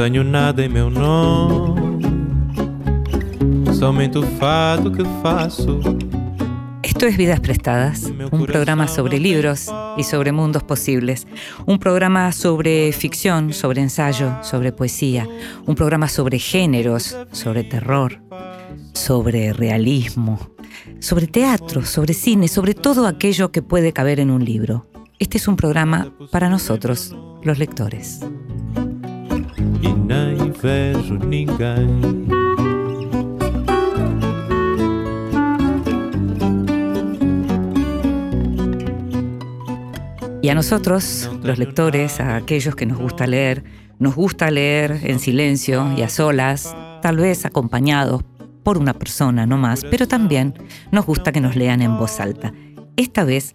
Não tenho nada em meu nome, somente o fado que faço. Esto es Vidas Prestadas, un programa sobre libros y sobre mundos posibles, un programa sobre ficción, sobre ensayo, sobre poesía, un programa sobre géneros, sobre terror, sobre realismo, sobre teatro, sobre cine, sobre todo aquello que puede caber en un libro. Este es un programa para nosotros, los lectores. Y a nosotros, los lectores, a aquellos que nos gusta leer, nos gusta leer en silencio y a solas, tal vez acompañados por una persona no más, pero también nos gusta que nos lean en voz alta. Esta vez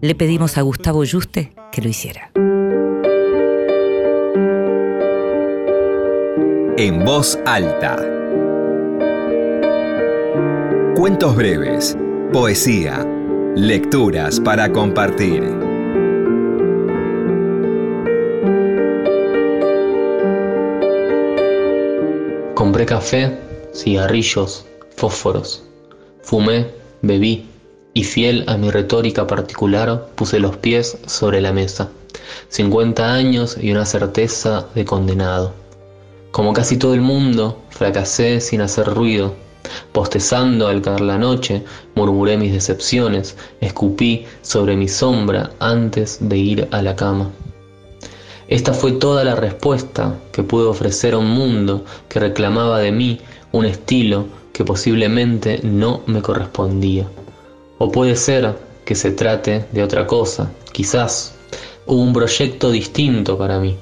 le pedimos a Gustavo Yuste que lo hiciera. En voz alta. Cuentos breves, poesía, lecturas para compartir. Compré café, cigarrillos, fósforos. Fumé, bebí y fiel a mi retórica particular puse los pies sobre la mesa. 50 años y una certeza de condenado. Como casi todo el mundo, fracasé sin hacer ruido. Postezando al caer la noche, murmuré mis decepciones, escupí sobre mi sombra antes de ir a la cama. Esta fue toda la respuesta que pude ofrecer a un mundo que reclamaba de mí un estilo que posiblemente no me correspondía. O puede ser que se trate de otra cosa, quizás hubo un proyecto distinto para mí,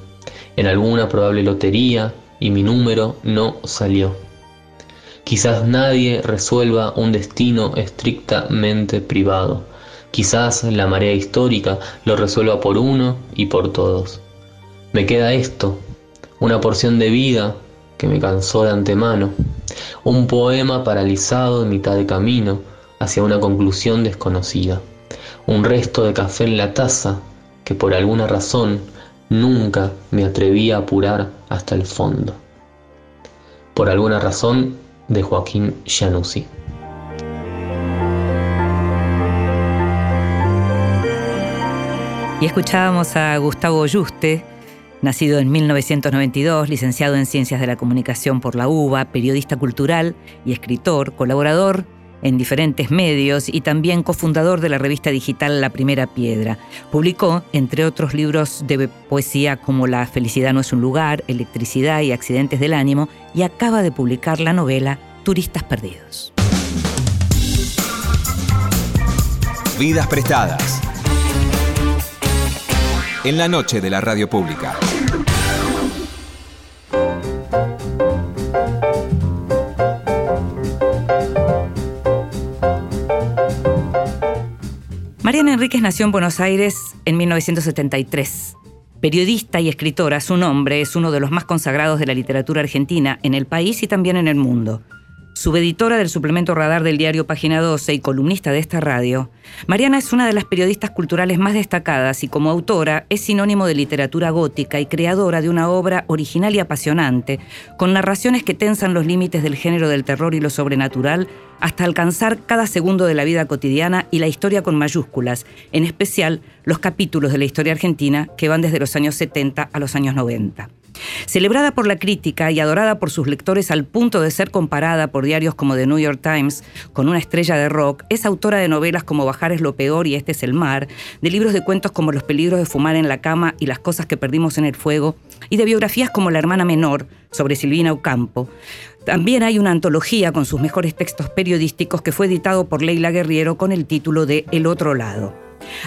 en alguna probable lotería y mi número no salió. Quizás nadie resuelva un destino estrictamente privado. Quizás la marea histórica lo resuelva por uno y por todos. Me queda esto, una porción de vida que me cansó de antemano, un poema paralizado en mitad de camino hacia una conclusión desconocida, un resto de café en la taza que por alguna razón nunca me atreví a apurar hasta el fondo. Por alguna razón de Joaquín Januzzi. Y escuchábamos a Gustavo Yuste, nacido en 1992, licenciado en Ciencias de la Comunicación por la UBA, periodista cultural y escritor, colaborador en diferentes medios y también cofundador de la revista digital La Primera Piedra. Publicó, entre otros libros de poesía como La felicidad no es un lugar, Electricidad y Accidentes del Ánimo, y acaba de publicar la novela Turistas Perdidos. Vidas prestadas. En la noche de la radio pública. Mariana Enríquez nació en Buenos Aires en 1973. Periodista y escritora, su nombre es uno de los más consagrados de la literatura argentina en el país y también en el mundo. Subeditora del suplemento Radar del diario Página 12 y columnista de esta radio, Mariana es una de las periodistas culturales más destacadas y como autora es sinónimo de literatura gótica y creadora de una obra original y apasionante, con narraciones que tensan los límites del género del terror y lo sobrenatural hasta alcanzar cada segundo de la vida cotidiana y la historia con mayúsculas, en especial los capítulos de la historia argentina que van desde los años 70 a los años 90. Celebrada por la crítica y adorada por sus lectores al punto de ser comparada por diarios como The New York Times con una estrella de rock, es autora de novelas como Bajar es lo peor y Este es el mar, de libros de cuentos como Los peligros de fumar en la cama y Las cosas que perdimos en el fuego, y de biografías como La hermana menor, sobre Silvina Ocampo. También hay una antología con sus mejores textos periodísticos que fue editado por Leila Guerriero con el título de El otro lado.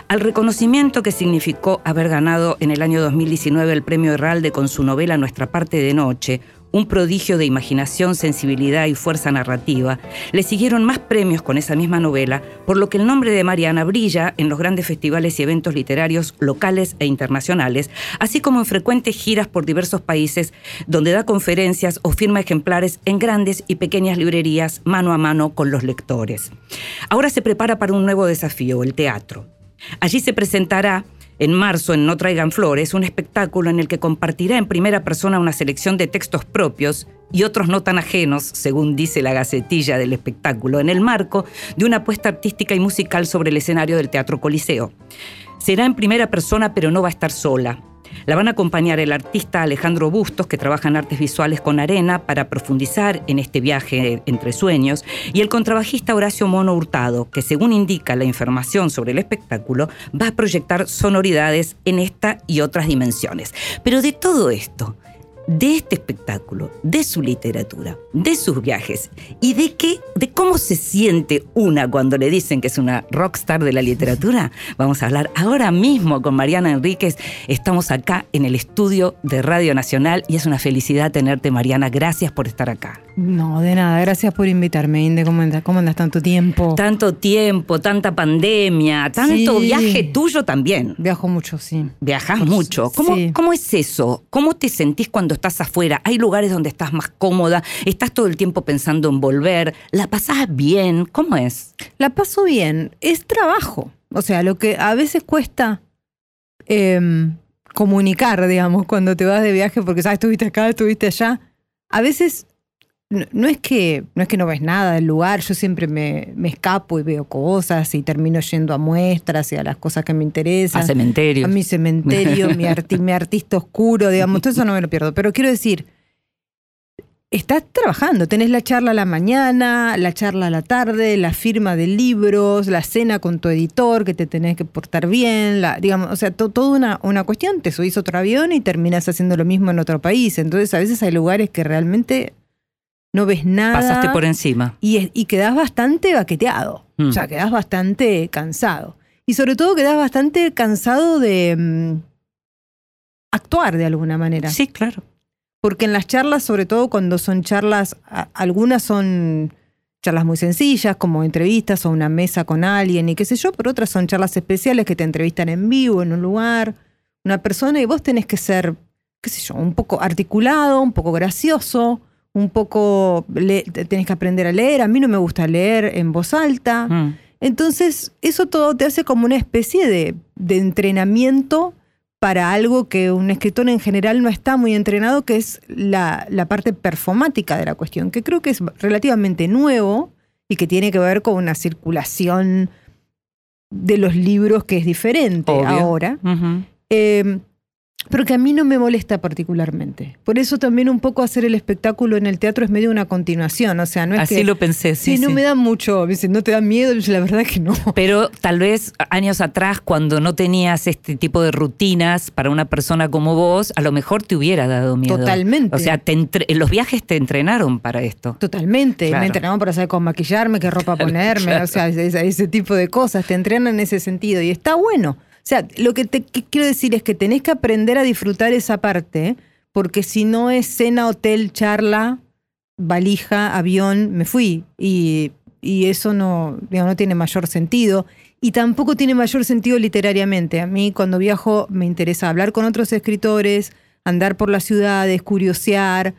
Al reconocimiento que significó haber ganado en el año 2019 el premio Herralde con su novela Nuestra parte de noche, un prodigio de imaginación, sensibilidad y fuerza narrativa, le siguieron más premios con esa misma novela, por lo que el nombre de Mariana brilla en los grandes festivales y eventos literarios locales e internacionales, así como en frecuentes giras por diversos países donde da conferencias o firma ejemplares en grandes y pequeñas librerías mano a mano con los lectores. Ahora se prepara para un nuevo desafío, el teatro. Allí se presentará en marzo en No Traigan Flores, un espectáculo en el que compartirá en primera persona una selección de textos propios y otros no tan ajenos, según dice la gacetilla del espectáculo, en el marco de una apuesta artística y musical sobre el escenario del Teatro Coliseo. Será en primera persona, pero no va a estar sola. La van a acompañar el artista Alejandro Bustos, que trabaja en artes visuales con Arena, para profundizar en este viaje entre sueños, y el contrabajista Horacio Mono Hurtado, que según indica la información sobre el espectáculo, va a proyectar sonoridades en esta y otras dimensiones. Pero de todo esto, de este espectáculo, de su literatura, de sus viajes y de qué, de cómo se siente una cuando le dicen que es una rockstar de la literatura. Vamos a hablar ahora mismo con Mariana Enríquez. Estamos acá en el estudio de Radio Nacional y es una felicidad tenerte, Mariana. Gracias por estar acá. No, de nada. Gracias por invitarme, Inde. ¿Cómo andas, cómo andas tanto tiempo? Tanto tiempo, tanta pandemia, tanto Sí. viaje tuyo también. Viajo mucho, sí. Viajas mucho. ¿Cómo, sí. ¿Cómo es eso? ¿Cómo te sentís cuando estás afuera? ¿Hay lugares donde estás más cómoda? ¿Estás todo el tiempo pensando en volver? ¿La pasás bien? ¿Cómo es? La paso bien. Es trabajo. O sea, lo que a veces cuesta em, comunicar, digamos, cuando te vas de viaje, porque sabes, estuviste acá, estuviste allá. A veces no, no es que no es que no ves nada del lugar, yo siempre me, me escapo y veo cosas y termino yendo a muestras y a las cosas que me interesan. A cementerios. A mi cementerio, mi, arti- mi artista oscuro, digamos, todo eso no me lo pierdo. Pero quiero decir, estás trabajando, tenés la charla a la mañana, la charla a la tarde, la firma de libros, la cena con tu editor, que te tenés que portar bien, la, digamos, o sea, to- toda una, una cuestión, te subís otro avión y terminas haciendo lo mismo en otro país. Entonces, a veces hay lugares que realmente no ves nada. Pasaste por encima. Y, es- y quedás bastante baqueteado. Mm. O sea, quedás bastante cansado. Y sobre todo quedás bastante cansado de mm, actuar de alguna manera. Sí, claro. Porque en las charlas, sobre todo cuando son charlas, a- algunas son charlas muy sencillas, como entrevistas o una mesa con alguien y qué sé yo, pero otras son charlas especiales que te entrevistan en vivo, en un lugar, una persona, y vos tenés que ser, qué sé yo, un poco articulado, un poco gracioso, un poco, le- tenés que aprender a leer. A mí no me gusta leer en voz alta. Mm. Entonces, eso todo te hace como una especie de, de entrenamiento para algo que un escritor en general no está muy entrenado, que es la, la parte performática de la cuestión, que creo que es relativamente nuevo y que tiene que ver con una circulación de los libros que es diferente Obvio. ahora. Eh, pero que a mí no me molesta particularmente. Por eso también un poco hacer el espectáculo en el teatro es medio una continuación. O sea, no es Así que. lo pensé, sí. Sí, no me da mucho. Me dicen, ¿no te da miedo? La verdad que no. Pero tal vez años atrás, cuando no tenías este tipo de rutinas para una persona como vos, a lo mejor te hubiera dado miedo. Totalmente. O sea, te entre- los viajes te entrenaron para esto. Totalmente. Claro. Me entrenaban para saber cómo maquillarme, qué ropa ponerme, claro. o sea, ese, ese tipo de cosas. Te entrenan en ese sentido y está bueno. Sea, lo que te quiero decir es que tenés que aprender a disfrutar esa parte, porque si no es cena, hotel, charla, valija, avión, me fui. Y, y eso no, digamos, no tiene mayor sentido. Y tampoco tiene mayor sentido literariamente. A mí cuando viajo me interesa hablar con otros escritores, andar por las ciudades, curiosear,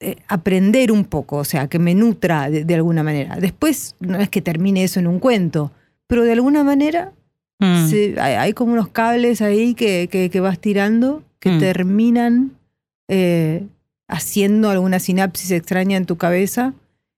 eh, aprender un poco, o sea, que me nutra de, de alguna manera. Después no es que termine eso en un cuento, pero de alguna manera Mm. se- hay, hay como unos cables ahí que, que- que vas tirando que Mm. terminan eh, haciendo alguna sinapsis extraña en tu cabeza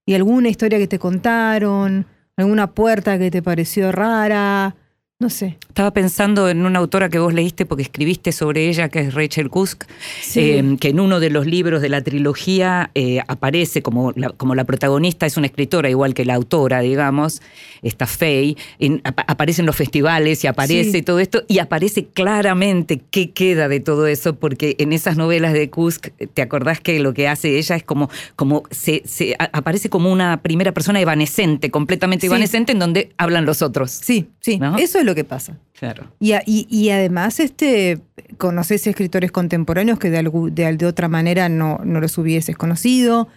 y alguna historia que te contaron, alguna puerta que te pareció rara, no sé. Estaba pensando en una autora que vos leíste porque escribiste sobre ella, que es Rachel Kusk, Sí. eh, que en uno de los libros de la trilogía eh, aparece como la, como la protagonista, es una escritora igual que la autora, digamos, esta Faye, en- aparece en los festivales y aparece Sí. todo esto, y aparece claramente qué queda de todo eso, porque en esas novelas de Kusk, ¿te acordás que lo que hace ella es como, como se, se- aparece como una primera persona evanescente, completamente Sí. evanescente, en donde hablan los otros? Sí, sí, ¿No? eso es lo que pasa. Claro. Y, a- y- y además, este, conoces escritores contemporáneos que de, algu- de, de otra manera no, no los hubieses conocido.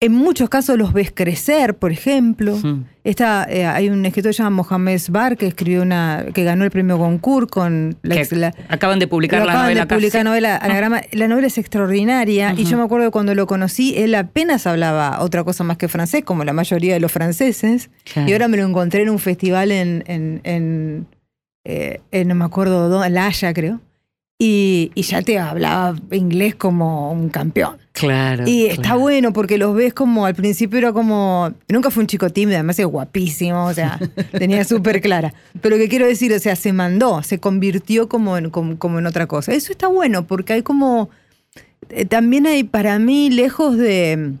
En muchos casos los ves crecer, por ejemplo. Mm. Esta, eh, hay un escritor llamado Mohamed Bar que escribió una, que ganó el premio Goncourt con la, Que ex- la- acaban de publicar la acaban novela de publicar Sí. novela Anagrama. La novela es extraordinaria y yo me acuerdo que cuando lo conocí, él apenas hablaba otra cosa más que francés, como la mayoría de los franceses. Claro. Y ahora me lo encontré en un festival en, en, en, eh, eh, no me acuerdo, dónde, La Haya creo, y, y ya te hablaba inglés como un campeón. Claro. Y está bueno porque los ves como al principio era como. Nunca fue un chico tímido, además es guapísimo, o sea, tenía súper clara. Pero lo que quiero decir, o sea, se mandó, se convirtió como en, como, como en otra cosa. Eso está bueno porque hay como. eh, también hay para mí, lejos de.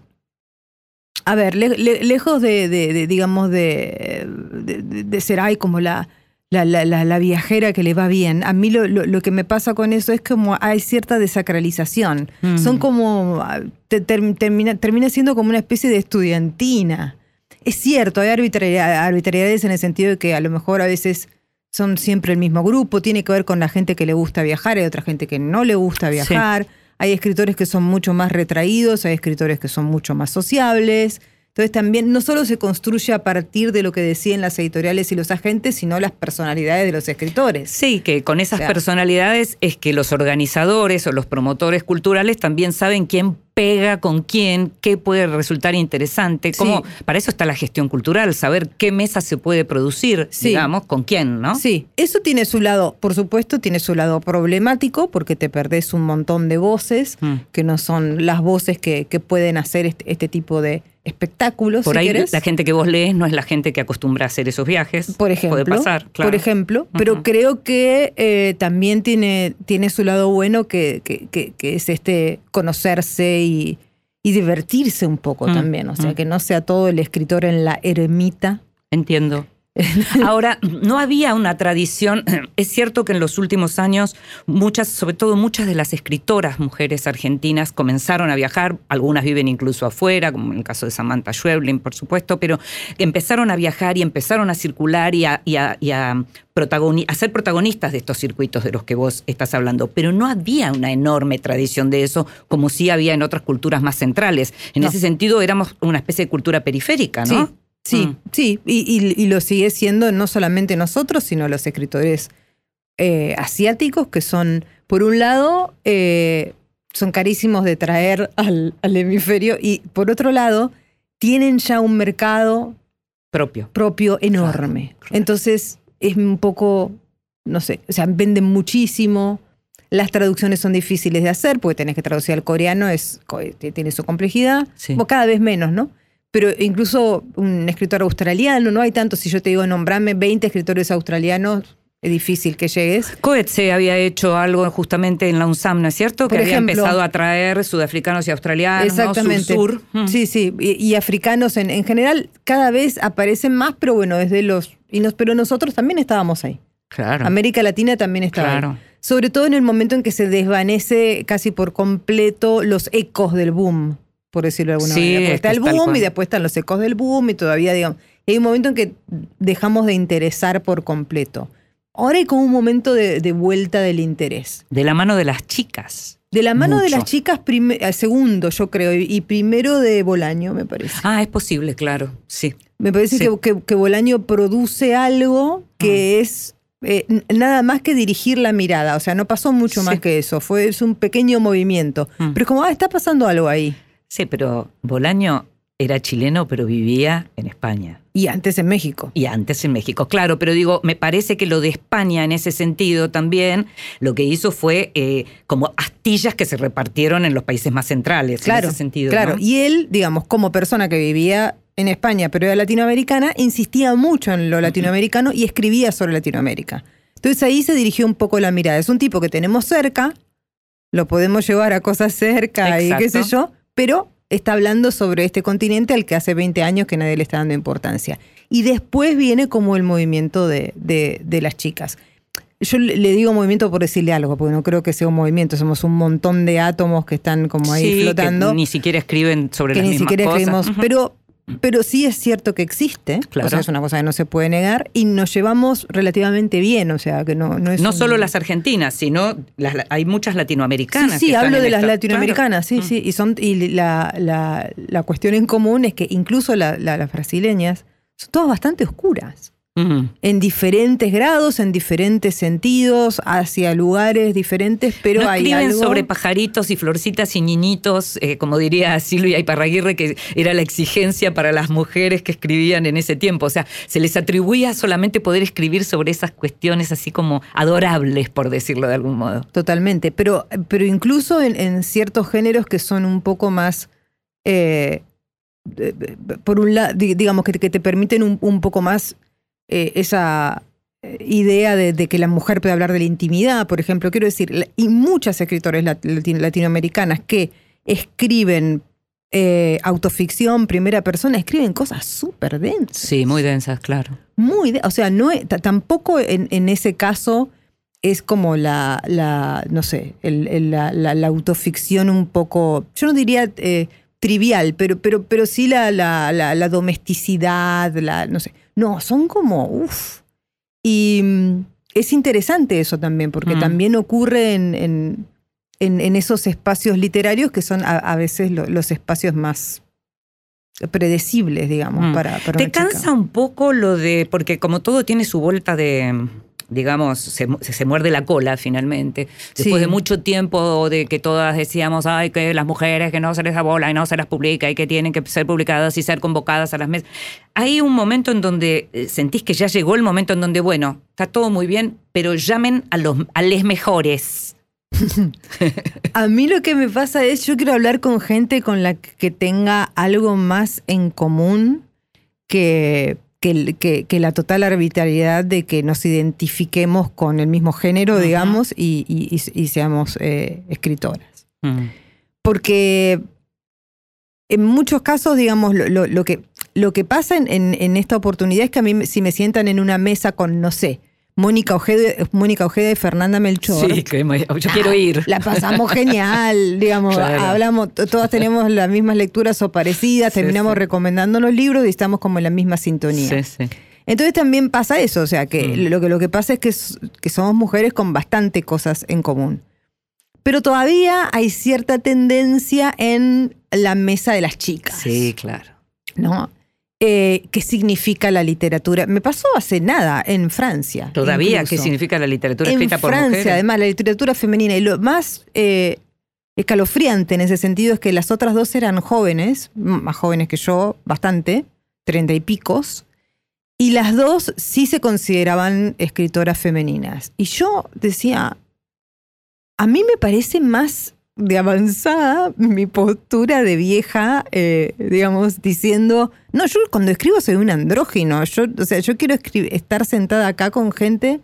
A ver, le- le- lejos de, de- de, digamos, de, de, de- de ser ay como la, la, la, la- la viajera que le va bien. A mí lo, lo, lo que me pasa con eso es como hay cierta desacralización. Mm. Son como. te- ter- termina, termina siendo como una especie de estudiantina. Es cierto, hay arbitrariedad- arbitrariedades en el sentido de que a lo mejor a veces son siempre el mismo grupo, tiene que ver con la gente que le gusta viajar, hay otra gente que no le gusta viajar, hay escritores que son mucho más retraídos, hay escritores que son mucho más sociables. Entonces también no solo se construye a partir de lo que decían las editoriales y los agentes, sino las personalidades de los escritores. Sí, que con esas O sea- personalidades es que los organizadores o los promotores culturales también saben quién pega con quién, qué puede resultar interesante. Cómo, Para eso está la gestión cultural, saber qué mesa se puede producir, Sí. digamos, con quién, ¿no? Sí, eso tiene su lado, por supuesto, tiene su lado problemático porque te perdés un montón de voces Mm. que no son las voces que, que pueden hacer este, este tipo de espectáculos. Por si ahí querés. la gente que vos lees no es la gente que acostumbra a hacer esos viajes. Por ejemplo, Puede pasar, claro. por ejemplo, pero creo que eh, también tiene, tiene su lado bueno que, que- que- que es este conocerse y, y divertirse un poco Mm, también. O sea, mm. que no sea todo el escritor en la ermita. Entiendo. Ahora, no había una tradición, es cierto que en los últimos años muchas, sobre todo muchas de las escritoras mujeres argentinas comenzaron a viajar, algunas viven incluso afuera, como en el caso de Samantha Schweblin, por supuesto, pero empezaron a viajar y empezaron a circular y a, y a- y a ser protagonistas de estos circuitos de los que vos estás hablando, pero no había una enorme tradición de eso como sí había en otras culturas más centrales. En No. ese sentido éramos una especie de cultura periférica, ¿no? Sí, sí, Mm. sí. Y, y- y lo sigue siendo no solamente nosotros, sino los escritores eh, asiáticos, que son, por un lado, eh, son carísimos de traer al, al hemisferio, y por otro lado, tienen ya un mercado Propio. propio enorme. claro. Entonces, es un poco, no sé, o sea, venden muchísimo. Las traducciones son difíciles de hacer porque tenés que traducir al coreano, es, co- tiene su complejidad, Sí. o cada vez menos, ¿no? Pero incluso un escritor australiano, no hay tanto, si yo te digo nombrame 20 escritores australianos, es difícil que llegues. Coetze había hecho algo justamente en la UNSAM, ¿no es cierto? Que Por había ejemplo. empezado a traer sudafricanos y australianos, ¿no? Exactamente. Sur, sur. Mm. Sí, sí. Y, y africanos en, en general cada vez aparecen más, pero bueno, desde los... Y nos, pero nosotros también estábamos ahí. Claro. América Latina también estaba ahí. Claro. Sobre todo en el momento en que se desvanece casi por completo los ecos del boom, por decirlo de alguna Sí, manera. Es está el boom y después están los ecos del boom y todavía, digamos, hay un momento en que dejamos de interesar por completo. Ahora hay como un momento de, de vuelta del interés. De la mano de las chicas. De la mano de Mucho. las chicas, prime- eh, segundo yo creo, y- primero de Bolaño, me parece. Ah, es posible, claro. Sí. Me parece Sí. que, que, que Bolaño produce algo que es eh, nada más que dirigir la mirada. O sea, no pasó mucho Sí. más que eso. Fue es un pequeño movimiento. Mm. Pero es como, ah, está pasando algo ahí. Sí, pero Bolaño era chileno, pero vivía en España. Y antes en México. Y antes en México, claro, pero digo, me parece que lo de España en ese sentido también, lo que hizo fue eh, como astillas que se repartieron en los países más centrales, Claro, en ese sentido. claro. ¿no? Y él, digamos, como persona que vivía en España, pero era latinoamericana, insistía mucho en lo latinoamericano y escribía sobre Latinoamérica. Entonces ahí se dirigió un poco la mirada. Es un tipo que tenemos cerca, lo podemos llevar a cosas cerca y qué sé yo, pero está hablando sobre este continente al que hace 20 años que nadie le está dando importancia. Y después viene como el movimiento de, de- de las chicas. Yo le digo movimiento por decirle algo, porque no creo que sea un movimiento, somos un montón de átomos que están como ahí Sí, que flotando ni siquiera escriben sobre que las ni mismas siquiera cosas. escribimos, pero, pero sí es cierto que existe, Claro. o sea, es una cosa que no se puede negar, y nos llevamos relativamente bien, o sea, que no, no es no un- solo las argentinas, sino las, hay muchas latinoamericanas. Sí, sí, hablo de las esta- latinoamericanas, sí, Claro. Sí, y, son, y la, la, la cuestión en común es que incluso la- la- las brasileñas son todas bastante oscuras. En diferentes grados, en diferentes sentidos, hacia lugares diferentes, pero no hay escriben algo... sobre pajaritos y florcitas y niñitos, eh, como diría Silvia Iparraguirre, que era la exigencia para las mujeres que escribían en ese tiempo. O sea, se les atribuía solamente poder escribir sobre esas cuestiones así como adorables, por decirlo de algún modo. Totalmente, pero, pero incluso en, en ciertos géneros que son un poco más, eh, por un lado, digamos, que, te- que te permiten un, un poco más eh, esa eh, idea de, de que la mujer puede hablar de la intimidad, por ejemplo, quiero decir, y muchas lati- latinoamericanas que escriben eh, autoficción, primera persona, escriben cosas súper densas. Sí, muy densas, claro. muy, de- o sea, no tampoco en, en ese caso es como la, la no sé, el- el- la, la- la autoficción un poco, yo no diría eh, trivial, pero, pero, pero sí la- la domesticidad, la, no sé, no, son como, uff. Y mm, es interesante eso también, porque Mm. también ocurre en, en, en- en esos espacios literarios que son a, a veces lo- los espacios más predecibles, digamos, Mm. para, para ¿Te chica. cansa un poco lo de, porque como todo tiene su vuelta de, digamos, se, se muerde la cola finalmente, después Sí. de mucho tiempo de que todas decíamos, ay, que las mujeres que no se les da bola y no se las publica y que tienen que ser publicadas y ser convocadas a las mesas. Hay un momento en donde eh, sentís que ya llegó el momento en donde, bueno, está todo muy bien, pero llamen a los a les mejores. A mí lo que me pasa es, yo quiero hablar con gente con la que tenga algo más en común que, que, que- que la total arbitrariedad de que nos identifiquemos con el mismo género, digamos, y, y- y- y seamos eh, escritoras. Porque en muchos casos, digamos, lo, lo- lo que, lo que pasa en, en- en esta oportunidad es que a mí, si me sientan en una mesa con, no sé, Mónica Ojeda, Mónica Ojeda y Fernanda Melchor, Sí, que me- yo quiero ir. la pasamos genial, digamos, Claro. hablamos, to- todas tenemos las mismas lecturas o parecidas, Sí, terminamos sí. recomendándonos libros y estamos como en la misma sintonía. Sí, sí. Entonces también pasa eso, o sea, que Mm. lo que lo que pasa es que, que somos mujeres con bastante cosas en común. Pero todavía hay cierta tendencia en la mesa de las chicas. Sí, claro. ¿No? Eh, ¿Qué significa la literatura? Me pasó hace nada en Francia. Todavía, incluso ¿qué significa la literatura en escrita por Francia, mujeres? además, la literatura femenina. Y lo más eh, escalofriante en ese sentido es que las otras dos eran jóvenes, más jóvenes que yo, bastante, treinta y picos, y las dos sí se consideraban escritoras femeninas. Y yo decía, a mí me parece más de avanzada mi postura de vieja, eh, digamos, diciendo, no, yo cuando escribo soy un andrógino, yo, o sea, yo quiero estar sentada acá con gente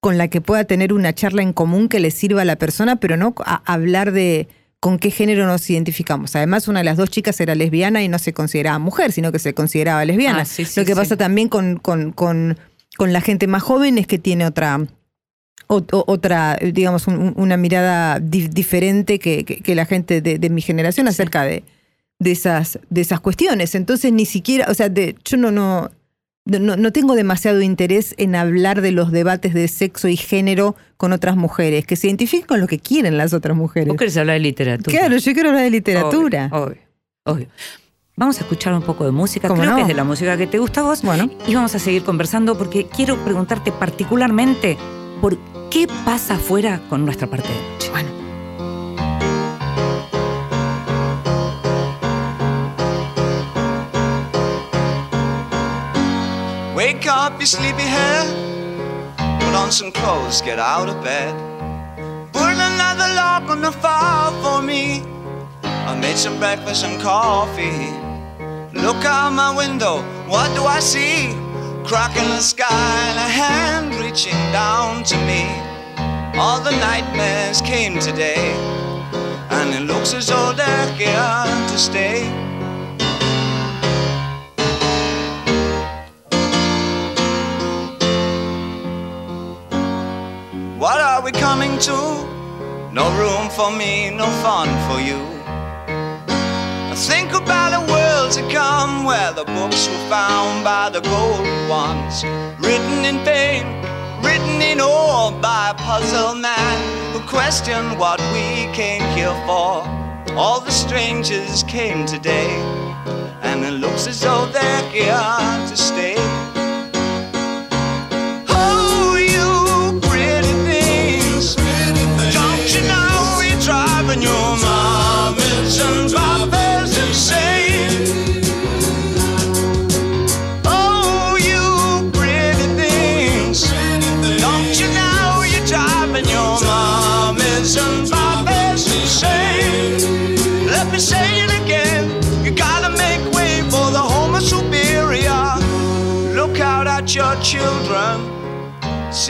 con la que pueda tener una charla en común que le sirva a la persona, pero no a hablar de con qué género nos identificamos. Además, una de las dos chicas era lesbiana y no se consideraba mujer, sino que se consideraba lesbiana. Ah, sí, sí, Lo que sí. pasa también con, con, con, con la gente más joven es que tiene otra, otra digamos, un- un- una mirada di- diferente que, que- que la gente de, de mi generación acerca de, de, esas, de esas cuestiones. Entonces, ni siquiera, o sea, de, yo no, no, no, no tengo demasiado interés en hablar de los debates de sexo y género con otras mujeres, que se identifiquen con lo que quieren las otras mujeres. Vos querés hablar de literatura. Claro, yo quiero hablar de literatura. Obvio, obvio, obvio. Vamos a escuchar un poco de música, ¿Cómo creo no? que es de la música que te gusta a vos. Bueno. Y vamos a seguir conversando porque quiero preguntarte particularmente por qué pasa afuera con nuestra parte de noche. Bueno. Wake up, you sleepy head. Put on some clothes, get out of bed. Put another lock on the file for me. I made some breakfast and coffee. Look out my window, what do I see? Crack in the sky and a hand reaching down to me. All the nightmares came today, and it looks as though they're here to stay. What are we coming to? No room for me, no fun for you. Think about a world to come where the books were found by the golden ones, written in pain, written in ore by a puzzle man who questioned what we came here for. All the strangers came today, and it looks as though they're here to stay.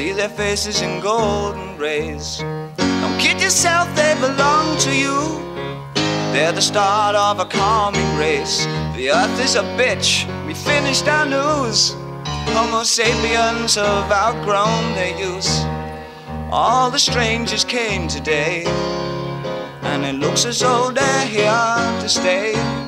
See their faces in golden rays. Don't kid yourself, they belong to you. They're the start of a calming race. The earth is a bitch. We finished our news. Homo sapiens have outgrown their use. All the strangers came today, and it looks as though they're here to stay.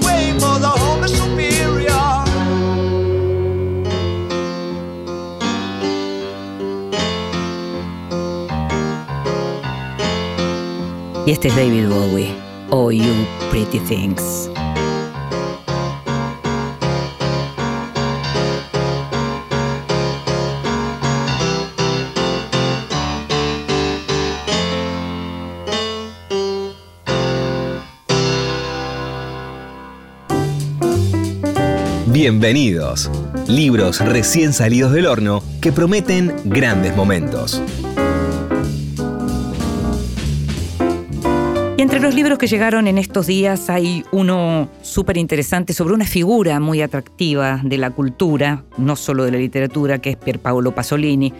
Way for the Homo superior. Y este es David Bowie. Oh, you pretty things. Bienvenidos. Libros recién salidos del horno que prometen grandes momentos. Entre los libros que llegaron en estos días hay uno súper interesante sobre una figura muy atractiva de la cultura, no solo de la literatura, que es Pier Paolo Pasolini,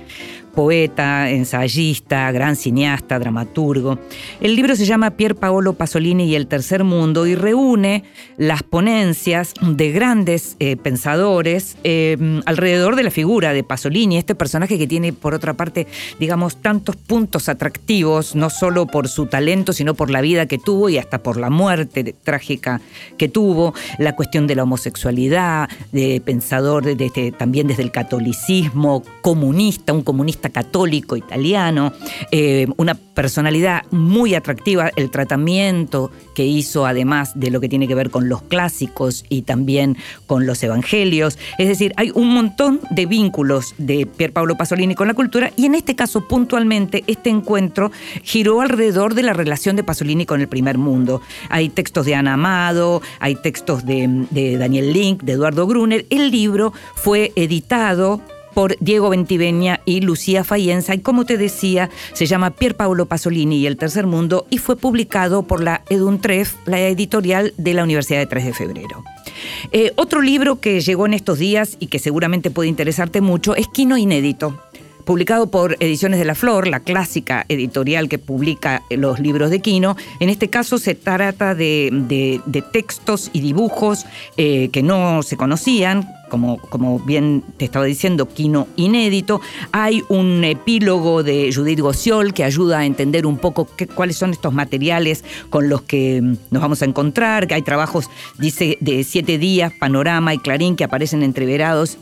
poeta, ensayista, gran cineasta, dramaturgo. El libro se llama Pier Paolo Pasolini y el Tercer Mundo y reúne las ponencias de grandes eh, pensadores eh, alrededor de la figura de Pasolini, este personaje que tiene, por otra parte, digamos, tantos puntos atractivos, no solo por su talento, sino por la vida que tuvo y hasta por la muerte trágica que tuvo, la cuestión de la homosexualidad, de pensador de- de- también desde el catolicismo, comunista, un comunista católico italiano, eh, una personalidad muy atractiva, el tratamiento que hizo además de lo que tiene que ver con los clásicos y también con los evangelios. Es decir, hay un montón de vínculos de Pier Paolo Pasolini con la cultura y en este caso puntualmente este encuentro giró alrededor de la relación de Pasolini con el primer mundo. Hay textos de Ana Amado, hay textos de, de Daniel Link, de Eduardo Gruner. El libro fue editado por Diego Ventiveña y Lucía Fayenza y como te decía, se llama Pier Paolo Pasolini y el Tercer Mundo y fue publicado por la Eduntref, la editorial de la Universidad de 3 de Febrero. Eh, otro libro que llegó en estos días y que seguramente puede interesarte mucho es Quino Inédito. Publicado por Ediciones de la Flor, la clásica editorial que publica los libros de Quino. En este caso se trata de, de- de textos y dibujos eh, que no se conocían, como, como bien te estaba diciendo, Quino inédito. Hay un epílogo de Judith Gociol que ayuda a entender un poco qué- cuáles son estos materiales con los que mm, nos vamos a encontrar, hay trabajos, dice, de siete días, Panorama y Clarín, que aparecen entreverados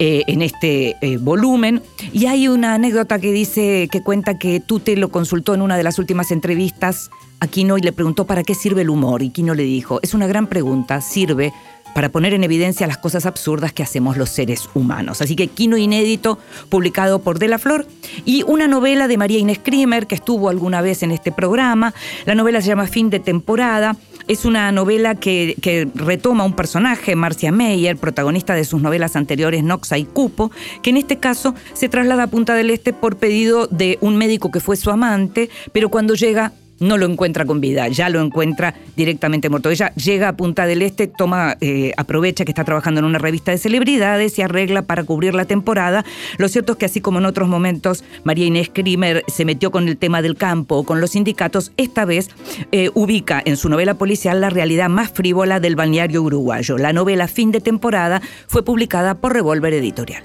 eh, en este eh, volumen. Y hay una anécdota que dice, que cuenta que Tute lo consultó en una de las últimas entrevistas a Quino y le preguntó para qué sirve el humor. Y Quino le dijo, es una gran pregunta, sirve para poner en evidencia las cosas absurdas que hacemos los seres humanos. Así que Quino Inédito, publicado por De la Flor, y una novela de María Inés Krimer, que estuvo alguna vez en este programa. La novela se llama Fin de temporada. Es una novela que, que retoma un personaje, Marcia Meyer, protagonista de sus novelas anteriores Noxa y Cupo, que en este caso se traslada a Punta del Este por pedido de un médico que fue su amante, pero cuando llega no lo encuentra con vida, ya lo encuentra directamente muerto. Ella llega a Punta del Este, toma, eh, aprovecha que está trabajando en una revista de celebridades y arregla para cubrir la temporada. Lo cierto es que así como en otros momentos María Inés Krimer se metió con el tema del campo o con los sindicatos, esta vez eh, ubica en su novela policial la realidad más frívola del balneario uruguayo. La novela Fin de temporada fue publicada por Revolver Editorial.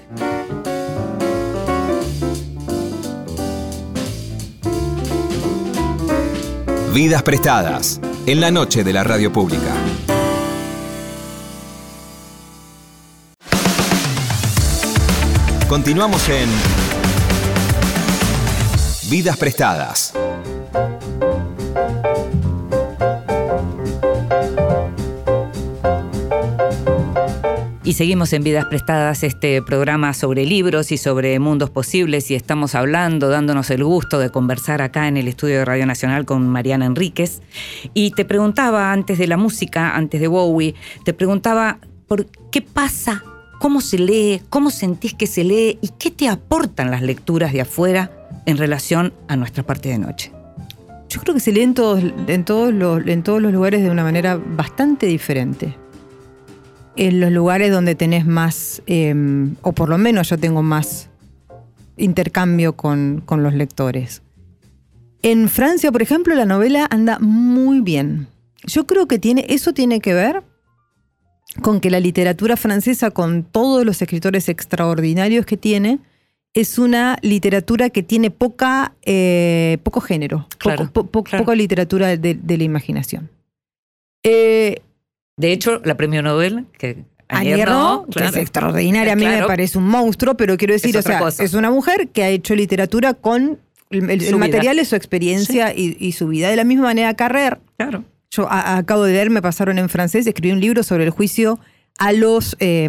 Vidas Prestadas, en la noche de la radio pública. Continuamos en Vidas Prestadas. Y seguimos en Vidas Prestadas, este programa sobre libros y sobre mundos posibles y estamos hablando, dándonos el gusto de conversar acá en el estudio de Radio Nacional con Mariana Enríquez. Y te preguntaba antes de la música, antes de Bowie, te preguntaba por qué pasa, cómo se lee, cómo sentís que se lee y qué te aportan las lecturas de afuera en relación a nuestra parte de noche. Yo creo que se lee en todos, en todos, los, en todos los lugares de una manera bastante diferente. En los lugares donde tenés más, eh, o por lo menos yo tengo más intercambio con, con los lectores. En Francia, por ejemplo, la novela anda muy bien. Yo creo que tiene, eso tiene que ver con que la literatura francesa, con todos los escritores extraordinarios que tiene, es una literatura que tiene poca, eh, poco género, Claro, poco, po- po- claro. poca literatura de, de la imaginación. Eh, De hecho, la premio Nobel, que Annie ayer no, que es extraordinaria, a mí me parece un monstruo, pero quiero decir, o sea, cosa. es una mujer que ha hecho literatura con el, material es su experiencia y, y su vida. De la misma manera, Carrer, Claro. yo a- acabo de leer, me pasaron en francés, escribí un libro sobre el juicio a los, eh,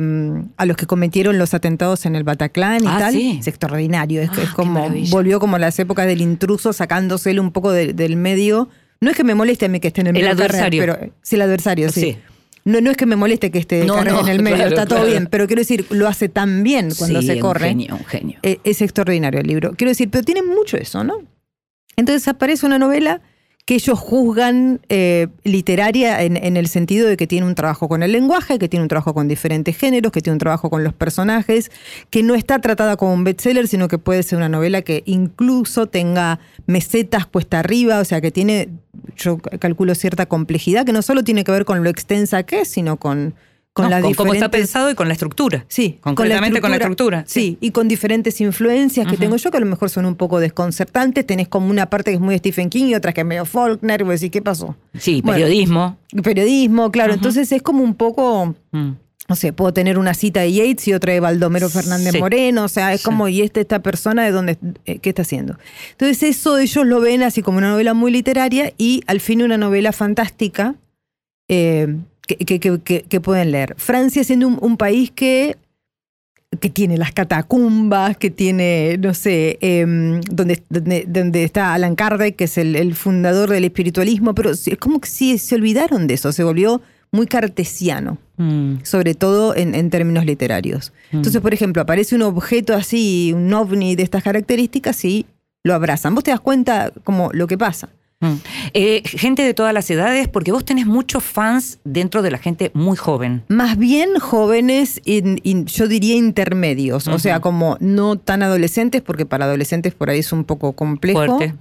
a los que cometieron los atentados en el Bataclan y Ah, tal. sí. Es extraordinario, es, Ah, es como, volvió como las épocas del intruso, sacándoselo un poco de- del medio. No es que me moleste a mí que esté en el El medio. Carrer, adversario. pero, sí, el adversario, sí. Sí. No, no es que me moleste que esté No, en el medio, claro, está todo claro. bien, pero quiero decir, lo hace tan bien cuando Sí, se corre. Un genio, un genio. Eh, es extraordinario el libro. Quiero decir, pero tiene mucho eso, ¿no? Entonces aparece una novela que ellos juzgan eh, literaria en, en el sentido de que tiene un trabajo con el lenguaje, que tiene un trabajo con diferentes géneros, que tiene un trabajo con los personajes, que no está tratada como un bestseller, sino que puede ser una novela que incluso tenga mesetas cuesta arriba, o sea, que tiene, yo calculo cierta complejidad, que no solo tiene que ver con lo extensa que es, sino con, con No, las con cómo está pensado y con la estructura. Sí, concretamente con la estructura. Sí, y con diferentes influencias que tengo yo que a lo mejor son un poco desconcertantes. Tenés como una parte que es muy Stephen King y otra que es medio Faulkner. Y vos decís, ¿qué pasó? Sí, Bueno, periodismo. Periodismo, claro. Entonces es como un poco. Mm. No sé, puedo tener una cita de Yates y otra de Baldomero Fernández Sí. Moreno, o sea, es Sí. como, ¿y esta, esta persona de dónde, eh, qué está haciendo? Entonces eso ellos lo ven así como una novela muy literaria y al fin una novela fantástica eh, que, que- que- que- que pueden leer. Francia siendo un, un país que, que tiene las catacumbas, que tiene, no sé, em, donde, donde, donde está Alan Kardec, que es el, el fundador del espiritualismo, pero es como que sí, se olvidaron de eso, se volvió muy cartesiano Mm. sobre todo en, en términos literarios. Entonces, por ejemplo, aparece un objeto así, un ovni de estas características y lo abrazan. Vos te das cuenta como lo que pasa. Mm. Eh, gente de todas las edades, porque vos tenés muchos fans dentro de la gente muy joven. Más bien jóvenes, in- in- yo diría intermedios, o sea, como no tan adolescentes, porque para adolescentes por ahí es un poco complejo. Fuerte.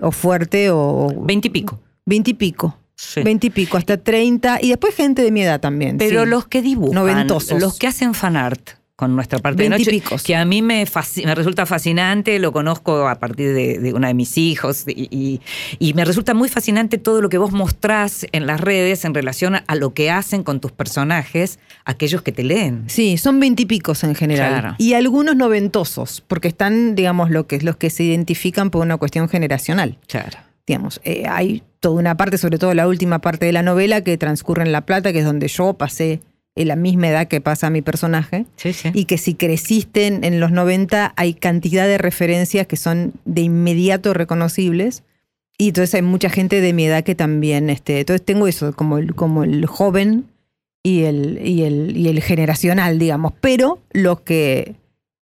O fuerte, o... Veintipico. Veintipico. Sí. Veintipico, hasta treinta. Y después gente de mi edad también. Pero sí. los que dibujan, Noventosos. los que hacen fanart con nuestra parte de noche, que a mí me, resulta fascinante, lo conozco a partir de, de una de mis hijos, y, y- y me resulta muy fascinante todo lo que vos mostrás en las redes en relación a, a lo que hacen con tus personajes aquellos que te leen. Sí, son veintipicos en general. Claro. Y algunos noventosos, porque están, digamos, lo que, los que se identifican por una cuestión generacional. Claro. Digamos, eh, hay toda una parte, sobre todo la última parte de la novela, que transcurre en La Plata, que es donde yo pasé en la misma edad que pasa mi personaje. Sí, sí. Y que si creciste en, en los 90 hay cantidad de referencias que son de inmediato reconocibles. Y entonces hay mucha gente de mi edad que también, este, entonces tengo eso, como el, como el joven y el, y, el, y el generacional, digamos. Pero los que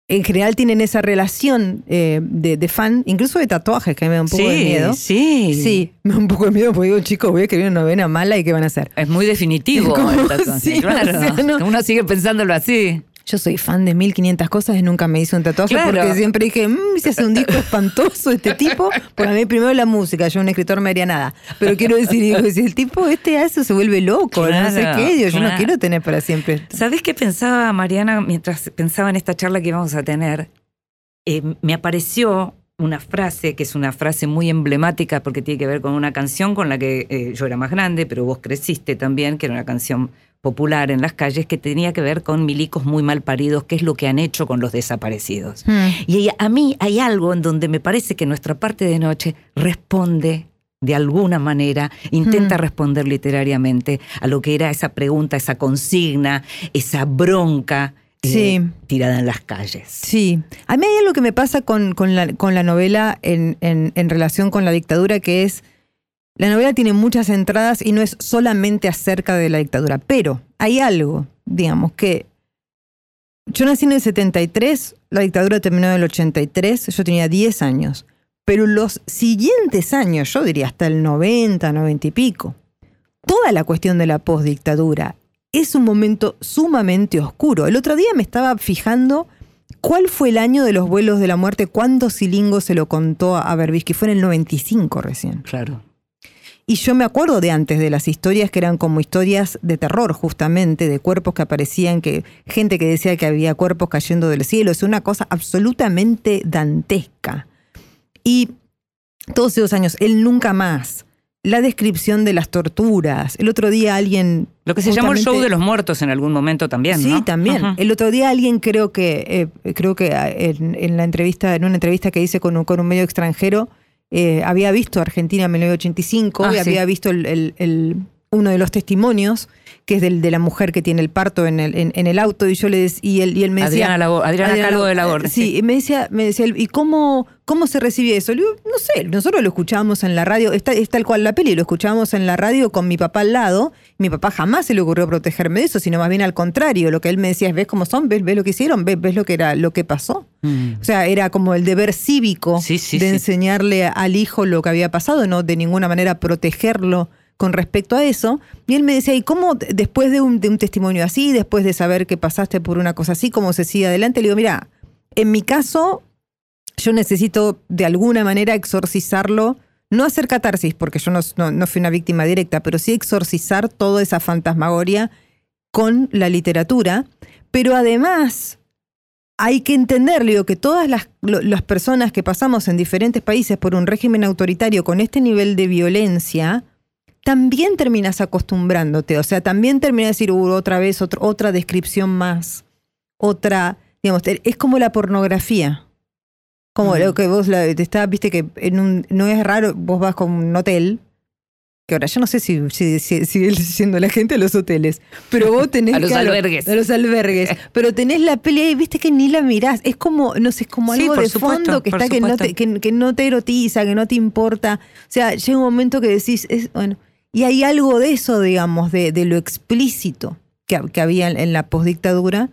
en general tienen esa relación eh, de, de fan, incluso de tatuajes, que me da un poco de miedo. sí. Sí, me da un poco de miedo porque digo, chicos, voy a escribir una novena mala y ¿qué van a hacer? Es muy definitivo. El tatuaje, Sí, claro. o sea, no. Uno sigue pensándolo así. Yo soy fan de 1500 cosas y nunca me hice un tatuaje Claro. porque siempre dije, mmm, si hace un disco espantoso este tipo, porque a mí primero la música, yo un escritor me haría nada. Pero quiero decir, digo, si el tipo este hace se vuelve loco, no sé qué, digo, yo no quiero tener para siempre esto. ¿Sabés qué pensaba Mariana mientras pensaba en esta charla que íbamos a tener? Eh, me apareció una frase que es una frase muy emblemática porque tiene que ver con una canción con la que eh, yo era más grande, pero vos creciste también, que era una canción popular en las calles que tenía que ver con milicos muy mal paridos, que es lo que han hecho con los desaparecidos. Hmm. Y a mí hay algo en donde me parece que nuestra parte de noche responde de alguna manera, intenta Hmm. responder literariamente a lo que era esa pregunta, esa consigna, esa bronca eh, Sí. tirada en las calles. Sí, a mí hay algo que me pasa con, con la, con la novela en, en- en relación con la dictadura, que es, la novela tiene muchas entradas y no es solamente acerca de la dictadura, pero hay algo, digamos, que yo nací en el 73, la dictadura terminó en el 83, yo tenía 10 años, pero los siguientes años, yo diría hasta el 90, 90 y pico, toda la cuestión de la postdictadura es un momento sumamente oscuro. El otro día me estaba fijando cuál fue el año de los vuelos de la muerte, cuándo Silingo se lo contó a Berbisky, fue en el 95 recién. Claro. Y yo me acuerdo de antes de las historias que eran como historias de terror, justamente, de cuerpos que aparecían, que gente que decía que había cuerpos cayendo del cielo. Es una cosa absolutamente dantesca. Y todos esos años, él nunca más. La descripción de las torturas. El otro día alguien. Lo que se llamó el show de los muertos en algún momento también, Sí, ¿no? también. Ajá. El otro día alguien creo que, eh, creo que en, en la entrevista, en una entrevista que hice con un, con un medio extranjero, eh, había visto Argentina en 1985 Ah, y sí. había visto el, el- el- uno de los testimonios, que es del, de la mujer que tiene el parto en el, en, en el auto, y yo le y él, y él me decía. Adriana Labor- Adriana Calvo de Laborde, Sí, sí. y me decía, me decía, ¿y cómo, cómo se recibe eso? Le digo, no sé, nosotros lo escuchábamos en la radio, está, es tal cual la peli, lo escuchábamos en la radio con mi papá al lado. Mi papá jamás se le ocurrió protegerme de eso, sino más bien al contrario. Lo que él me decía es, ¿ves cómo son? ¿Ves, ves lo que hicieron? ¿Ves, ves lo que era lo que pasó? Mm. O sea, era como el deber cívico Sí, sí, de sí. enseñarle al hijo lo que había pasado, no de ninguna manera protegerlo con respecto a eso. Y él me decía, ¿y cómo después de un, testimonio así, después de saber que pasaste por una cosa así, cómo se sigue adelante? Le digo, mira, en mi caso, yo necesito de alguna manera exorcizarlo, no hacer catarsis, porque yo no, fui una víctima directa, pero sí exorcizar toda esa fantasmagoria con la literatura. Pero además, hay que entender, digo, que todas las personas que pasamos en diferentes países por un régimen autoritario con este nivel de violencia, también terminas acostumbrándote. O sea, también terminas de decir, "Uh, otra vez, otro- otra descripción más, otra, digamos, es como la pornografía. Como lo que vos la, te está, viste que en un, no es raro, vos vas con un hotel, que ahora yo no sé si, si, si- sigue siendo la gente a los hoteles, pero vos tenés A los claro, albergues. A los albergues. Pero tenés la peli ahí, viste que ni la mirás. Es como, no sé, es como algo de supuesto, fondo que está que no, te, supuesto. que, que no te erotiza, que no te importa. O sea, llega un momento que decís, es, bueno, y hay algo de eso, digamos, de, de lo explícito que, que había en, en la postdictadura,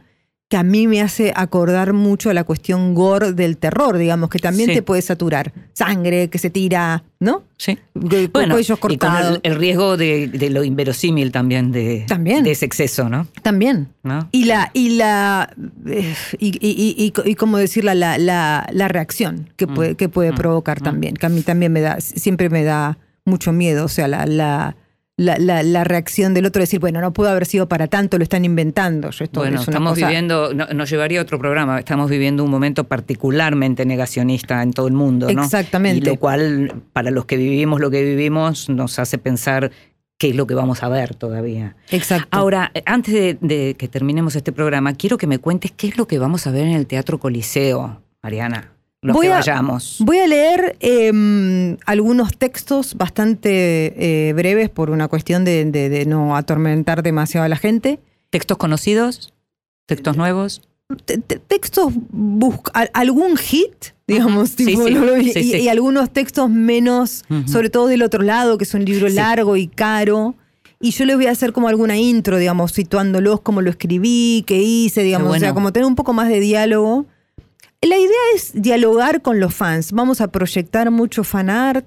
que a mí me hace acordar mucho a la cuestión gore del terror, digamos, que también Sí. te puede saturar. Sangre que se tira, ¿no? Sí. Cu- Bueno, cuellos y con el, el riesgo de, de lo inverosímil también de, También. de ese exceso, ¿no? También. ¿No? Y la, y la, eh, y, y, y, y- y cómo decirla, la, la, la reacción que puede, que puede mm, provocar mm. también, que a mí también me da, siempre me da mucho miedo, o sea, la, la, la, la, reacción del otro, decir, bueno, no pudo haber sido para tanto, lo están inventando. Yo esto Bueno, es estamos cosa- viviendo, no- nos llevaría a otro programa, estamos viviendo un momento particularmente negacionista en todo el mundo, ¿no? Exactamente. Y lo cual, para los que vivimos lo que vivimos, nos hace pensar qué es lo que vamos a ver todavía. Exacto. Ahora, antes de, de que terminemos este programa, quiero que me cuentes qué es lo que vamos a ver en el Teatro Coliseo, Mariana. Los Voy que a- vayamos. Voy a leer eh, algunos textos bastante eh, breves por una cuestión de, de- de no atormentar demasiado a la gente. ¿Textos conocidos? ¿Textos nuevos? te- te- textos algún hit digamos. Sí, tipo, sí. lo- y, Sí, y algunos textos menos Ujú. sobre todo del otro lado que es un libro largo y caro y yo les voy a hacer como alguna intro digamos situándolos cómo lo escribí qué hice digamos bueno. o sea como tener un poco más de diálogo la idea es dialogar con los fans vamos a proyectar mucho fan art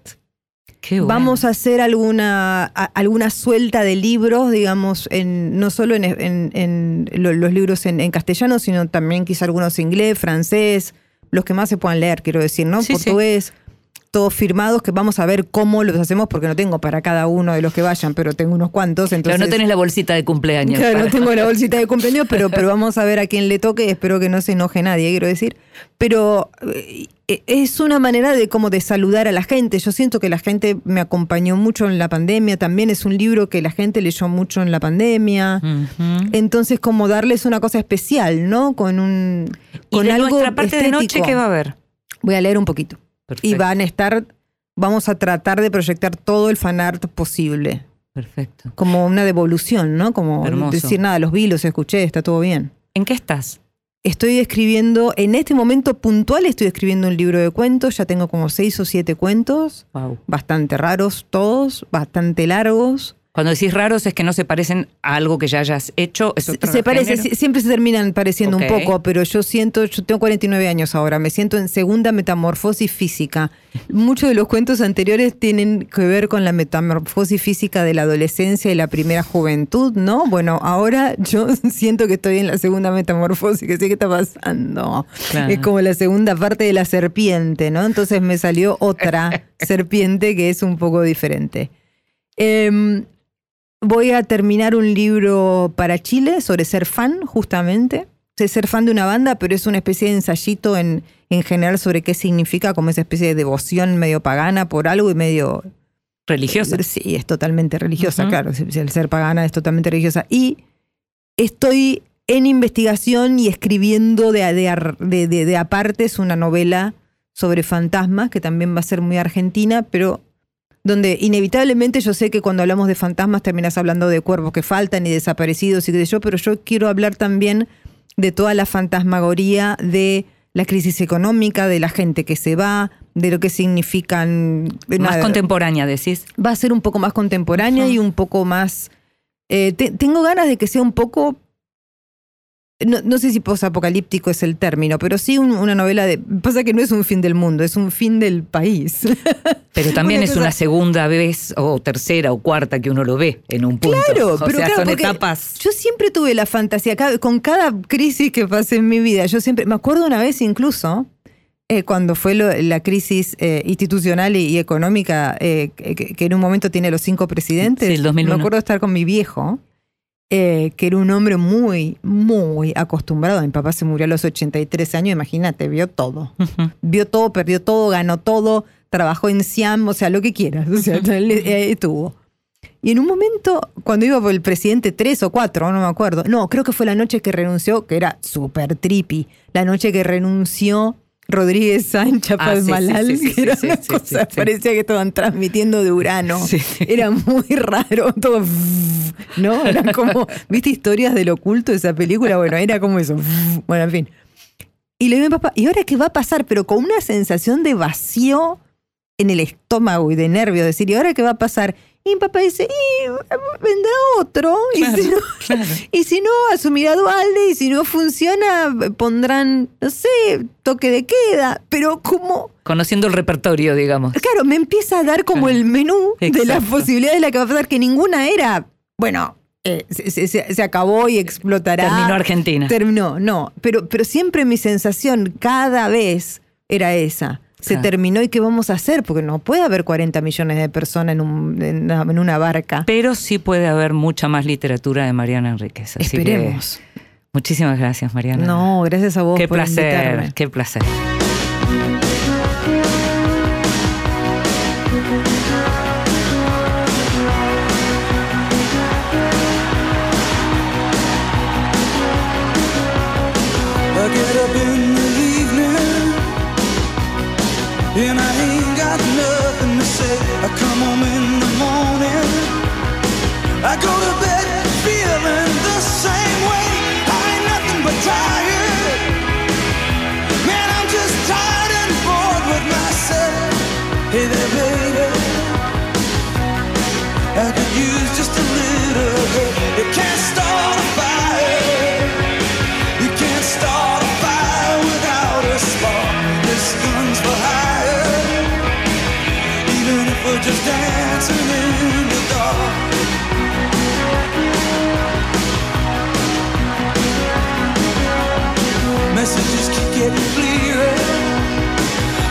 Qué bueno. Vamos a hacer alguna, a- alguna suelta de libros, digamos, en, no solo en, en- en lo- los libros en, en castellano, sino también quizá algunos inglés, francés, los que más se puedan leer, quiero decir, ¿no? Sí, sí. Todos firmados, que vamos a ver cómo los hacemos, porque no tengo para cada uno de los que vayan, pero tengo unos cuantos. Entonces, Pero no tenés la bolsita de cumpleaños. Claro, no tengo la bolsita de cumpleaños, pero, pero vamos a ver a quién le toque y espero que no se enoje nadie, quiero decir. Pero eh, es una manera de como de saludar a la gente. Yo siento que la gente me acompañó mucho en la pandemia, también es un libro que la gente leyó mucho en la pandemia. Entonces, como darles una cosa especial, ¿no? Con un Y con de algo nuestra parte de noche. ¿qué va a haber? Voy a leer un poquito. Y van a estar, vamos a tratar de proyectar todo el fanart posible. Perfecto. Como una devolución, ¿no? Como Hermoso. decir nada, los vi, los escuché, está todo bien. ¿En qué estás? Estoy escribiendo, en este momento puntual estoy escribiendo un libro de cuentos, ya tengo como seis o siete cuentos, Wow. bastante raros todos, bastante largos. Cuando decís raros es que no se parecen a algo que ya hayas hecho. ¿Es Se, parece, siempre se terminan pareciendo un poco, pero yo siento, yo tengo 49 años ahora, me siento en segunda metamorfosis física. Muchos de los cuentos anteriores tienen que ver con la metamorfosis física de la adolescencia y la primera juventud, ¿no? Bueno, ahora yo siento que estoy en la segunda metamorfosis, que sé qué está pasando. Claro. Es como la segunda parte de la serpiente, ¿no? Entonces me salió otra serpiente que es un poco diferente. Em, voy a terminar un libro para Chile sobre ser fan, justamente. Sé ser fan de una banda, pero es una especie de ensayito en, en general sobre qué significa, como esa especie de devoción medio pagana por algo y medio Religiosa. Sí, es totalmente religiosa, claro. El ser pagana es totalmente religiosa. Y estoy en investigación y escribiendo de, de, de- de apartes una novela sobre fantasmas, que también va a ser muy argentina, pero donde inevitablemente yo sé que cuando hablamos de fantasmas terminas hablando de cuerpos que faltan y desaparecidos y qué sé yo, pero yo quiero hablar también de toda la fantasmagoría de la crisis económica, de la gente que se va, de lo que significan... Más nada, contemporánea, decís. va a ser un poco más contemporánea y un poco más... eh, te- tengo ganas de que sea un poco... No, no sé si posapocalíptico es el término, pero sí un- una novela de... Pasa que no es un fin del mundo, es un fin del país. Pero también Una es cosa- una segunda vez, o tercera o cuarta que uno lo ve en un punto. Claro, o pero sea, claro, son etapas. Yo siempre tuve la fantasía, con cada crisis que pasé en mi vida, yo siempre, me acuerdo una vez incluso, eh, cuando fue lo- la crisis eh, institucional y, y económica, eh, que, que en un momento tiene los cinco presidentes, Sí, el 2001. me acuerdo de estar con mi viejo, eh, que era un hombre muy, muy acostumbrado, mi papá se murió a los 83 años, imagínate, vio todo Ujú. vio todo, perdió todo, ganó todo, trabajó en Siam, o sea, lo que quieras, o sea, él, eh, estuvo. Y en un momento, cuando iba por el presidente tres o cuatro, no me acuerdo, no, creo que fue la noche que renunció, que era súper trippy, la noche que renunció Rodríguez Sánchez Ah, sí, sí, sí, que era una cosa, parecía que estaban transmitiendo de Urano. Era muy raro, todo, ¿no? Era como, ¿viste historias del oculto de esa película? Bueno, era como eso. Bueno, en fin. Y le digo a mi papá, ¿y ahora qué va a pasar? Pero con una sensación de vacío en el estómago y de nervio, decir, ¿y ahora qué va a pasar? Y mi papá dice, y vendrá otro, y, si no, y si no, asumirá Dualde, y si no funciona, pondrán, no sé, toque de queda, pero como, Conociendo el repertorio, digamos. claro, me empieza a dar como Claro. el menú de las posibilidades de la que va a pasar, que ninguna era, bueno, eh, se- se acabó y explotará. Terminó Argentina. Terminó, no, pero, pero siempre mi sensación cada vez era esa. Se Claro. terminó y qué vamos a hacer, porque no puede haber 40 millones de personas en, un- en una, en una barca. Pero sí puede haber mucha más literatura de Mariana Enríquez. Así que Esperemos. muchísimas gracias, Mariana. No, gracias a vos Qué por placer, invitarme. qué placer. I get up in the evening and I ain't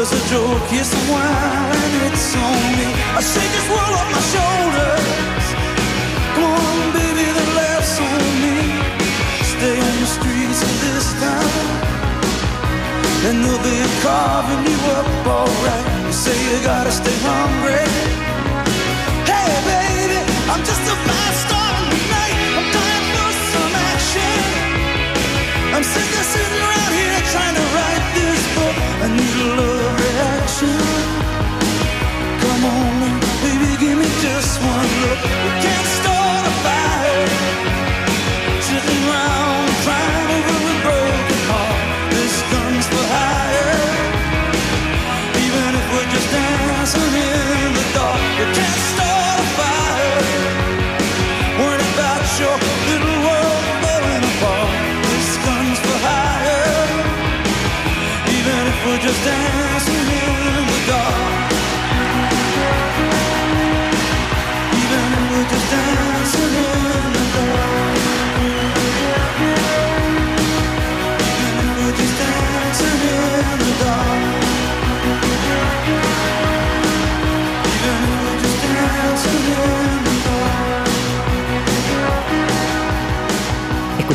There's a joke and it's on me. I shake this world off my shoulders. Carving you up alright. You say you gotta stay hungry. Hey, baby, I'm just a fast star tonight. I'm dying for some action. I'm sick of sitting around here trying to write this book. I need a love reaction. Come on, baby, give me just one look.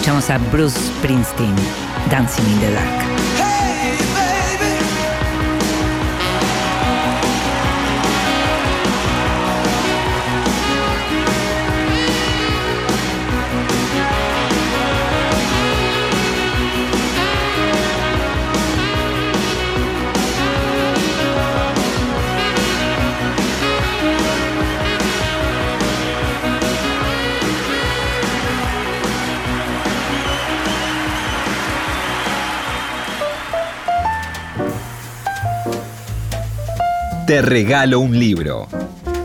A Bruce Springsteen, Dancing in the Dark. Te regalo un libro.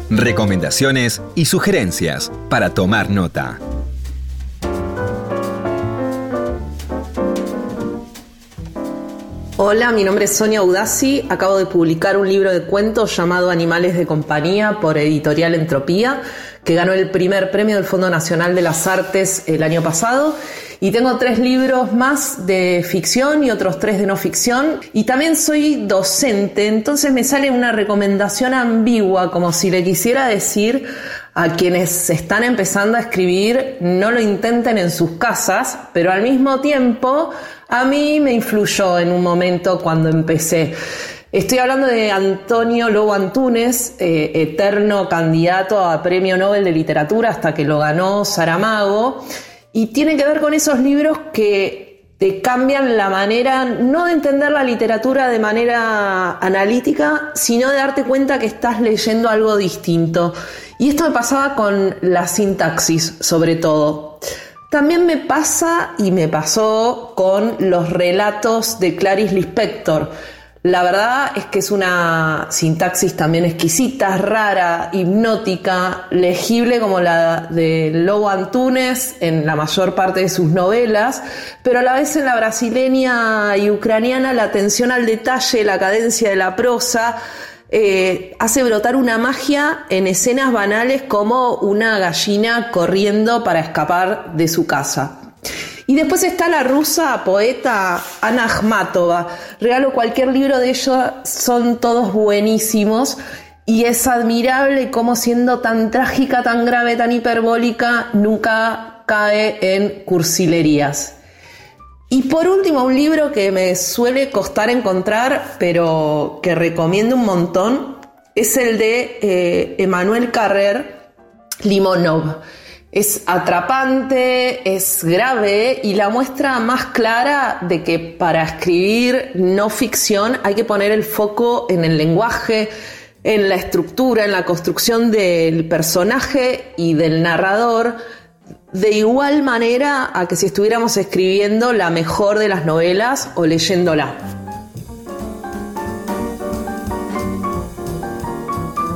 Recomendaciones y sugerencias para tomar nota. Hola, mi nombre es Sonia Udasi. Acabo de publicar un libro de cuentos llamado Animales de Compañía por Editorial Entropía, que ganó el primer premio del Fondo Nacional de las Artes el año pasado. Y tengo tres libros más de ficción y otros tres de no ficción. Y también soy docente, entonces me sale una recomendación ambigua, como si le quisiera decir a quienes están empezando a escribir, no lo intenten en sus casas, pero al mismo tiempo a mí me influyó en un momento cuando empecé. Estoy hablando de Antonio Lobo Antunes, eh, eterno candidato a Premio Nobel de Literatura hasta que lo ganó Saramago, y tiene que ver con esos libros que te cambian la manera, no de entender la literatura de manera analítica, sino de darte cuenta que estás leyendo algo distinto. Y esto me pasaba con la sintaxis, sobre todo. También me pasa y me pasó con los relatos de Clarice Lispector. La verdad es que es una sintaxis también exquisita, rara, hipnótica, legible como la de Lobo Antunes en la mayor parte de sus novelas, pero a la vez en la brasileña y ucraniana la atención al detalle, la cadencia de la prosa, eh, hace brotar una magia en escenas banales como una gallina corriendo para escapar de su casa. Y después está la rusa poeta Ana Akhmatova. Regalo cualquier libro de ella, son todos buenísimos. Y es admirable cómo siendo tan trágica, tan grave, tan hiperbólica, nunca cae en cursilerías. Y por último, un libro que me suele costar encontrar, pero que recomiendo un montón, es el de eh, Emmanuel Carrer, Limonov es atrapante, es grave y la muestra más clara de que para escribir no ficción hay que poner el foco en el lenguaje, en la estructura, en la construcción del personaje y del narrador, de igual manera a que si estuviéramos escribiendo la mejor de las novelas o leyéndola.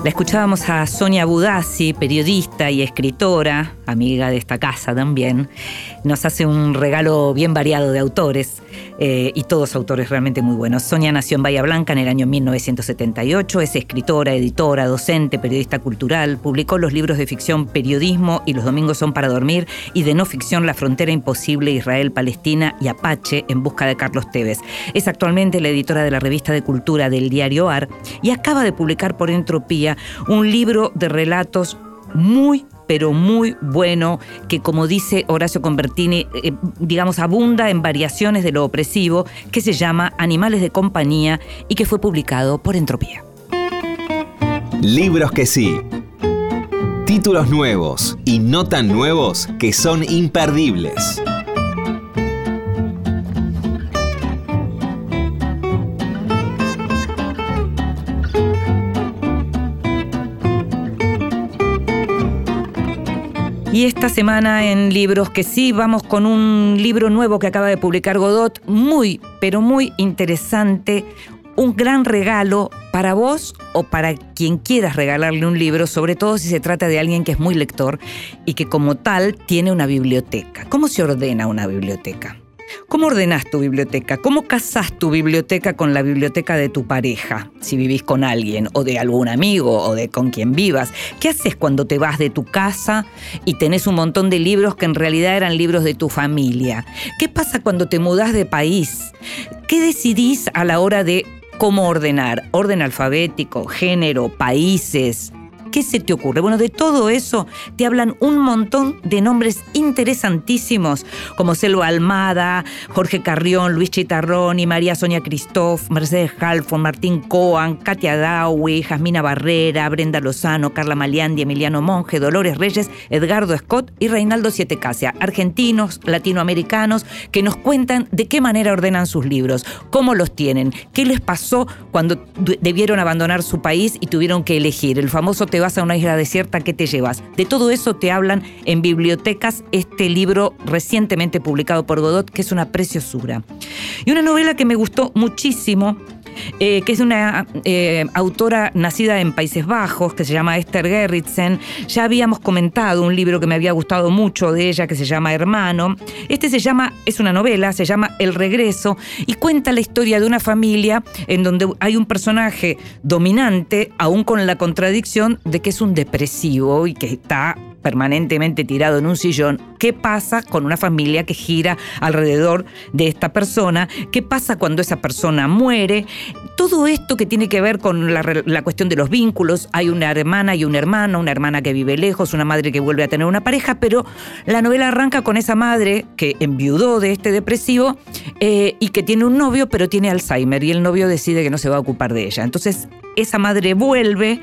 La escuchábamos a Sonia Budassi, periodista y escritora, amiga de esta casa también. Nos hace un regalo bien variado de autores eh, y todos autores realmente muy buenos. Sonia nació en Bahía Blanca en el año 1978, es escritora, editora, docente, periodista cultural, publicó los libros de ficción Periodismo y Los Domingos son para dormir y de no ficción La frontera imposible, Israel, Palestina y Apache en busca de Carlos Tevez. Es actualmente la editora de la revista de cultura del diario AR y acaba de publicar por Entropía un libro de relatos muy pero muy bueno, que como dice Horacio Convertini, eh, digamos, abunda en variaciones de lo opresivo, que se llama Animales de Compañía y que fue publicado por Entropía. Libros que sí. Títulos nuevos y no tan nuevos que son imperdibles. Y esta semana en Libros que sí, vamos con un libro nuevo que acaba de publicar Godot, muy, pero muy interesante, un gran regalo para vos o para quien quieras regalarle un libro, sobre todo si se trata de alguien que es muy lector y que como tal tiene una biblioteca. ¿Cómo se ordena una biblioteca? ¿Cómo ordenás tu biblioteca? ¿Cómo casás tu biblioteca con la biblioteca de tu pareja? Si vivís con alguien, o de algún amigo, o de con quien vivas. ¿Qué haces cuando te vas de tu casa y tenés un montón de libros que en realidad eran libros de tu familia? ¿Qué pasa cuando te mudás de país? ¿Qué decidís a la hora de cómo ordenar? Orden alfabético, género, países, ¿Qué se te ocurre? Bueno, de todo eso te hablan un montón de nombres interesantísimos, como Selva Almada, Jorge Carrión, Luis Chitarroni, María Sonia Cristof, Mercedes Halfon, Martín Coan, Katia Dawi, Jasmina Barrera, Brenda Lozano, Carla Maliandi, Emiliano Monge, Dolores Reyes, Edgardo Scott y Reinaldo Sietecasia, argentinos, latinoamericanos, que nos cuentan de qué manera ordenan sus libros, cómo los tienen, qué les pasó cuando debieron abandonar su país y tuvieron que elegir el famoso te vas a una isla desierta, ¿qué te llevas? De todo eso te hablan en bibliotecas este libro recientemente publicado por Godot, que es una preciosura. Y una novela que me gustó muchísimo, eh, que es una eh, autora nacida en Países Bajos, que se llama Esther Gerritsen. Ya habíamos comentado un libro que me había gustado mucho de ella, que se llama Hermano. Este se llama, es una novela, se llama El Regreso, y cuenta la historia de una familia en donde hay un personaje dominante, aún con la contradicción de que es un depresivo y que está permanentemente tirado en un sillón, ¿qué pasa con una familia que gira alrededor de esta persona? ¿Qué pasa cuando esa persona muere? Todo esto que tiene que ver con la, cuestión de los vínculos, hay una hermana y un hermano, una hermana que vive lejos, una madre que vuelve a tener una pareja, pero la novela arranca con esa madre que enviudó de este depresivo eh, y que tiene un novio, pero tiene Alzheimer y el novio decide que no se va a ocupar de ella. Entonces esa madre vuelve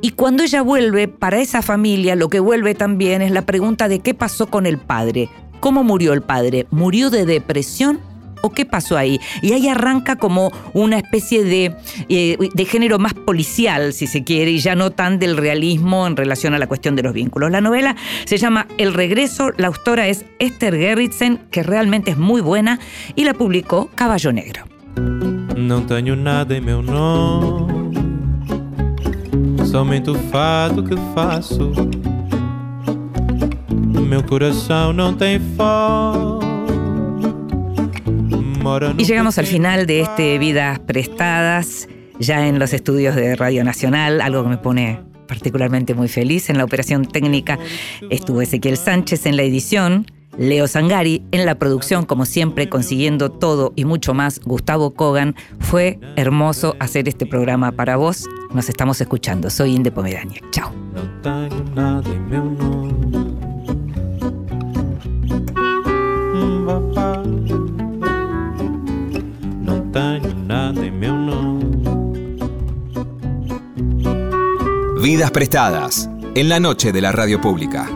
y cuando ella vuelve, para esa familia lo que vuelve también es la pregunta de qué pasó con el padre. ¿Cómo murió el padre? ¿Murió de depresión? ¿O qué pasó ahí? Y ahí arranca como una especie de, eh, de género más policial, si se quiere, y ya no tan del realismo en relación a la cuestión de los vínculos. La novela se llama El Regreso, la autora es Esther Gerritsen, que realmente es muy buena, y la publicó Caballo Negro. Não tenho nada em meu nome, somente o fado que faço. Meu coração não tem foco. Mora no Y llegamos al final de este Vidas Prestadas, ya en los estudios de Radio Nacional, algo que me pone particularmente muy feliz. En la operación técnica estuvo Ezequiel Sánchez en la edición, Leo Sangari en la producción, como siempre, consiguiendo todo y mucho más. Gustavo Kogan, fue hermoso hacer este programa para vos. Nos estamos escuchando. Soy Inde Pomerania. Chao. Vidas prestadas en la noche de la radio pública.